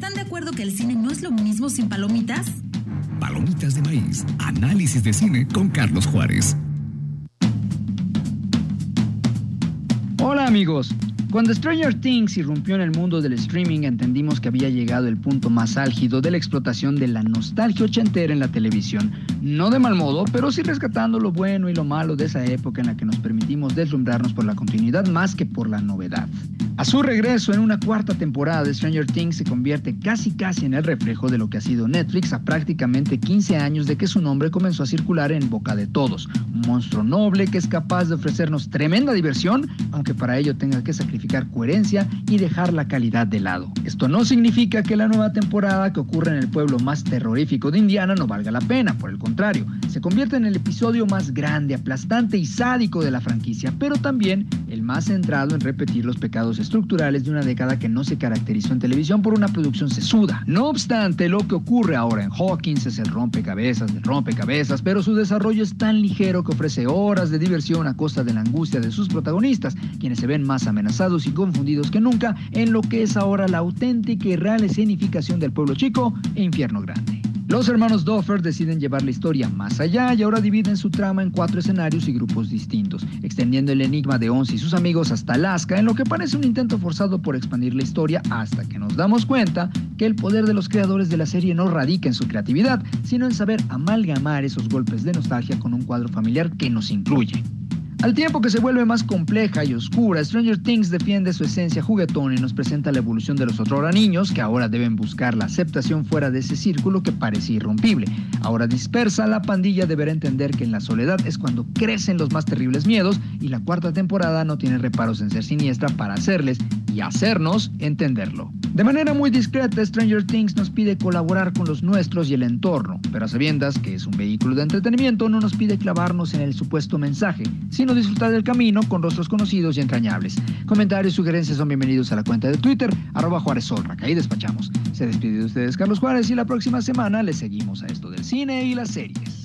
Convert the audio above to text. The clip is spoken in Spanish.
¿están de acuerdo que el cine no es lo mismo sin palomitas? Palomitas de maíz, análisis de cine con Carlos Juárez. Hola amigos, cuando Stranger Things irrumpió en el mundo del streaming, entendimos que había llegado el punto más álgido de la explotación de la nostalgia ochentera en la televisión. No de mal modo, pero sí rescatando lo bueno y lo malo de esa época en la que nos permitimos deslumbrarnos por la continuidad más que por la novedad. A su regreso en una cuarta temporada de Stranger Things se convierte casi casi en el reflejo de lo que ha sido Netflix a prácticamente 15 años de que su nombre comenzó a circular en boca de todos. Un monstruo noble que es capaz de ofrecernos tremenda diversión, aunque para ello tenga que sacrificar coherencia y dejar la calidad de lado. Esto no significa que la nueva temporada que ocurre en el pueblo más terrorífico de Indiana no valga la pena, por el contrario, se convierte en el episodio más grande, aplastante y sádico de la franquicia, pero también el más centrado en repetir los pecados estructurales de una década que no se caracterizó en televisión por una producción sesuda. No obstante, lo que ocurre ahora en Hawkins es el rompecabezas del rompecabezas, pero su desarrollo es tan ligero que ofrece horas de diversión a costa de la angustia de sus protagonistas, quienes se ven más amenazados y confundidos que nunca en lo que es ahora la auténtica y real escenificación del pueblo chico e infierno grande. Los hermanos Doffer deciden llevar la historia más allá y ahora dividen su trama en cuatro escenarios y grupos distintos, extendiendo el enigma de Once y sus amigos hasta Alaska, en lo que parece un intento forzado por expandir la historia hasta que nos damos cuenta que el poder de los creadores de la serie no radica en su creatividad, sino en saber amalgamar esos golpes de nostalgia con un cuadro familiar que nos incluye. Al tiempo que se vuelve más compleja y oscura, Stranger Things defiende su esencia juguetón y nos presenta la evolución de los otrora niños que ahora deben buscar la aceptación fuera de ese círculo que parecía irrompible. Ahora dispersa, la pandilla deberá entender que en la soledad es cuando crecen los más terribles miedos y la cuarta temporada no tiene reparos en ser siniestra para hacerles y hacernos entenderlo. De manera muy discreta, Stranger Things nos pide colaborar con los nuestros y el entorno, pero a sabiendas que es un vehículo de entretenimiento no nos pide clavarnos en el supuesto mensaje, sino disfrutar del camino con rostros conocidos y entrañables. Comentarios y sugerencias son bienvenidos a la cuenta de Twitter, arroba Juárez Solraca, ahí despachamos. Se despide de ustedes Carlos Juárez y la próxima semana les seguimos a esto del cine y las series.